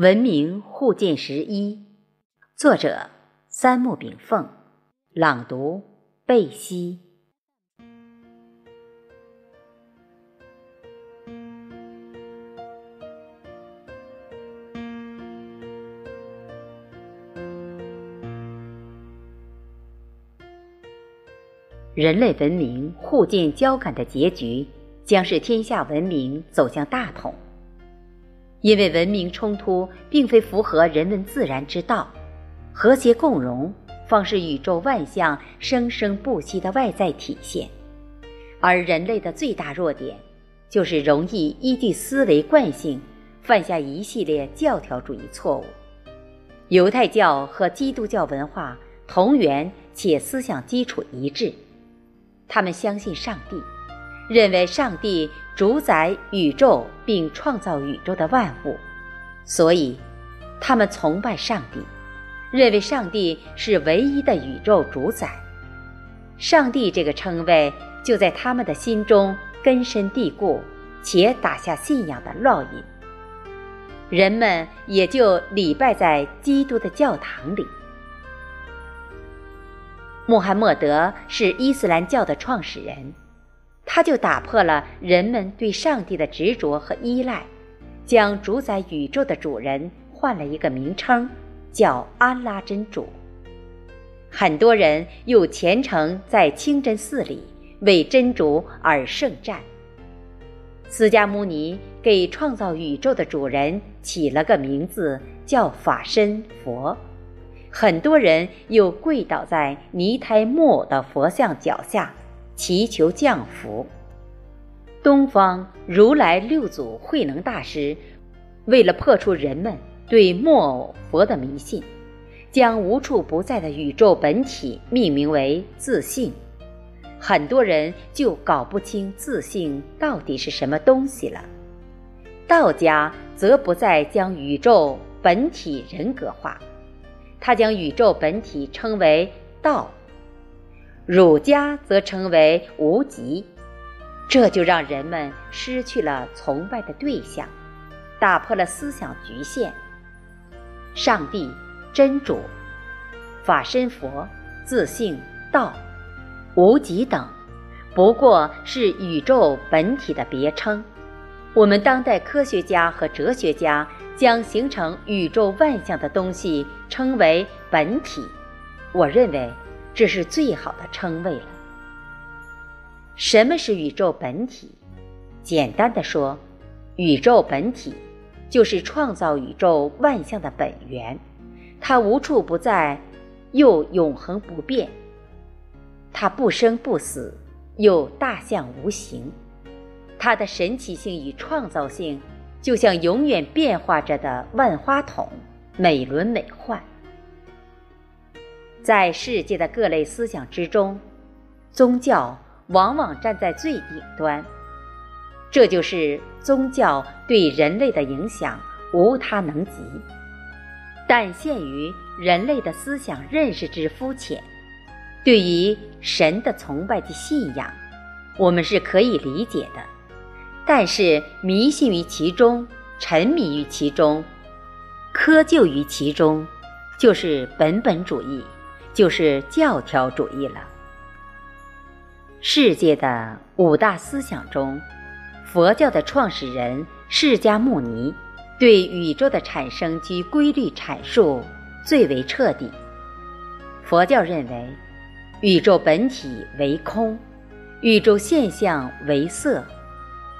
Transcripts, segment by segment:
文明互鉴十一，作者三木炳凤，朗读贝西。人类文明互鉴交感的结局，将是天下文明走向大同。因为文明冲突并非符合人文自然之道，和谐共荣方是宇宙万象生生不息的外在体现。而人类的最大弱点，就是容易依据思维惯性，犯下一系列教条主义错误。犹太教和基督教文化同源且思想基础一致，他们相信上帝。认为上帝主宰宇宙并创造宇宙的万物，所以他们崇拜上帝，认为上帝是唯一的宇宙主宰。上帝这个称谓就在他们的心中根深蒂固，且打下信仰的烙印。人们也就礼拜在基督的教堂里。穆罕默德是伊斯兰教的创始人。他就打破了人们对上帝的执着和依赖，将主宰宇宙的主人换了一个名称，叫安拉真主。很多人又虔诚在清真寺里为真主而圣战。释迦牟尼给创造宇宙的主人起了个名字，叫法身佛。很多人又跪倒在泥胎木偶的佛像脚下。祈求降福。东方如来六祖慧能大师，为了破除人们对木偶佛的迷信，将无处不在的宇宙本体命名为自信。很多人就搞不清自信到底是什么东西了。道家则不再将宇宙本体人格化，他将宇宙本体称为道。儒家则称为无极，这就让人们失去了崇拜的对象，打破了思想局限。上帝、真主、法身佛、自性、道、无极等，不过是宇宙本体的别称。我们当代科学家和哲学家将形成宇宙万象的东西称为本体。我认为。这是最好的称谓了。什么是宇宙本体？简单的说，宇宙本体就是创造宇宙万象的本源，它无处不在，又永恒不变；它不生不死，又大象无形。它的神奇性与创造性，就像永远变化着的万花筒，美轮美奂。在世界的各类思想之中，宗教往往站在最顶端，这就是宗教对人类的影响无他能及。但限于人类的思想认识之肤浅，对于神的崇拜及信仰，我们是可以理解的；但是迷信于其中，沉迷于其中，窠臼于其中，就是本本主义。就是教条主义了。世界的五大思想中，佛教的创始人释迦牟尼对宇宙的产生及规律阐述最为彻底。佛教认为，宇宙本体为空，宇宙现象为色，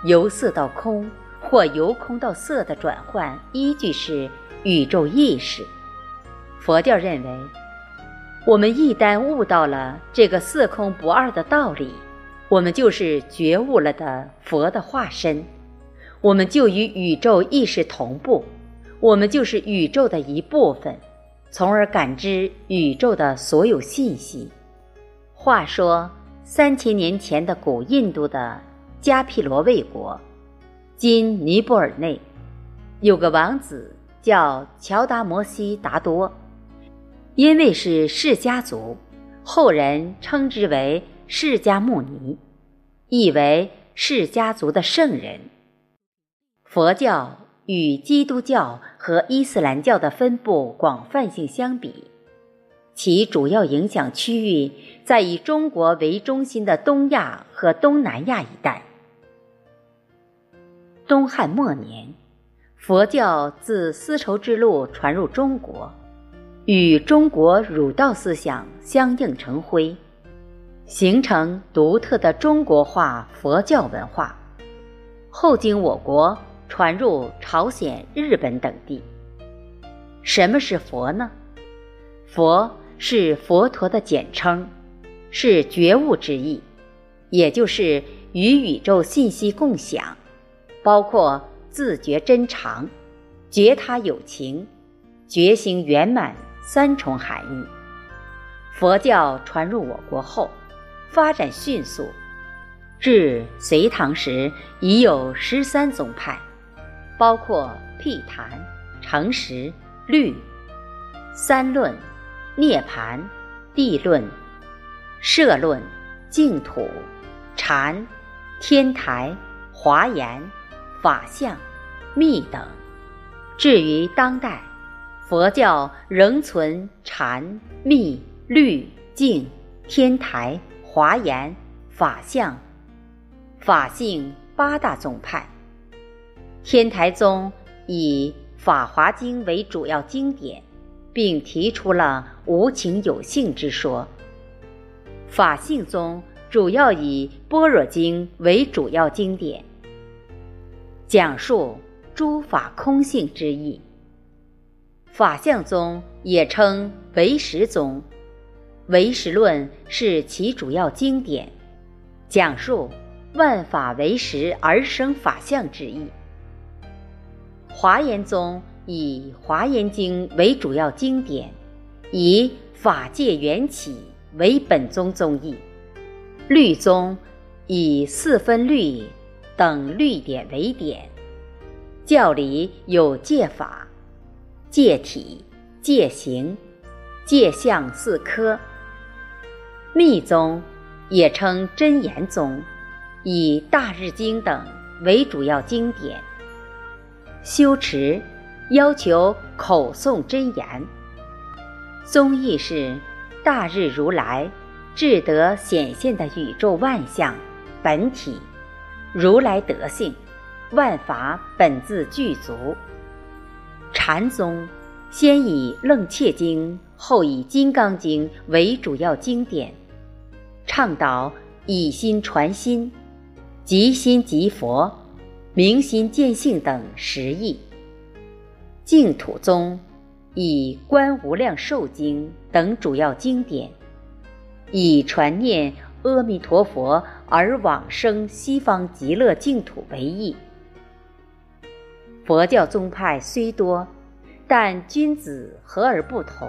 由色到空或由空到色的转换依据是宇宙意识。佛教认为。我们一旦悟到了这个色空不二的道理，我们就是觉悟了的佛的化身，我们就与宇宙意识同步，我们就是宇宙的一部分，从而感知宇宙的所有信息。话说，三千年前的古印度的迦毗罗卫国，今尼泊尔内，有个王子叫乔达摩悉达多。因为是释迦族，后人称之为释迦牟尼，意为释迦族的圣人。佛教与基督教和伊斯兰教的分布广泛性相比，其主要影响区域在以中国为中心的东亚和东南亚一带。东汉末年，佛教自丝绸之路传入中国，与中国儒道思想相映成辉，形成独特的中国化佛教文化。后经我国。传入朝鲜、日本等地。什么是佛呢？佛是佛陀的简称，是觉悟之意，也就是与宇宙信息共享，包括自觉真常、觉他有情、觉行圆满三重含义。佛教传入我国后，发展迅速，至隋唐时已有十三宗派。包括辟坛、诚实、律、三论、涅盘、地论、社论、净土、禅、天台、华严、法相、密等。至于当代，佛教仍存禅、密、律、净、天台、华严、法相、法性八大宗派。天台宗以《法华经》为主要经典，并提出了无情有性之说。法性宗主要以《般若经》为主要经典，讲述诸法空性之意。法相宗也称唯识宗，唯识论是其主要经典，讲述万法唯识而生法相之意。华严宗以《华严经》为主要经典，以法界缘起为本宗宗义；律宗以四分律等律典为典。教理有戒法、戒体、戒行、戒相四科。密宗也称真言宗，以《大日经》等为主要经典。修持要求口诵真言，宗义是大日如来智德显现的宇宙万象本体，如来德性，万法本自具足。禅宗先以楞切经，后以金刚经为主要经典，倡导以心传心，即心即佛。明心见性等十义。净土宗以《观无量寿经》等主要经典，以传念阿弥陀佛而往生西方极乐净土为义。佛教宗派虽多，但君子和而不同，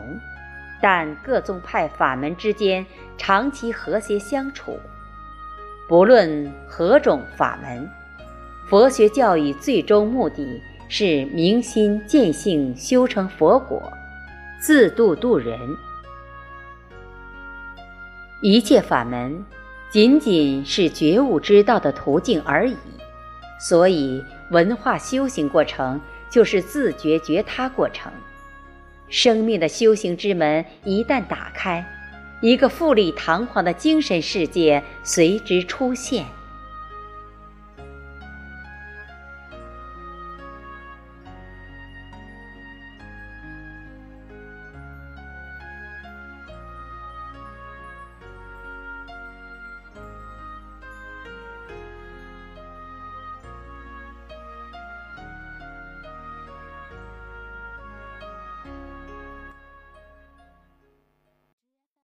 但各宗派法门之间长期和谐相处，不论何种法门。佛学教育最终目的是明心见性，修成佛果，自度度人。一切法门仅仅是觉悟之道的途径而已，所以文化修行过程就是自觉觉他过程。生命的修行之门一旦打开，一个富丽堂皇的精神世界随之出现。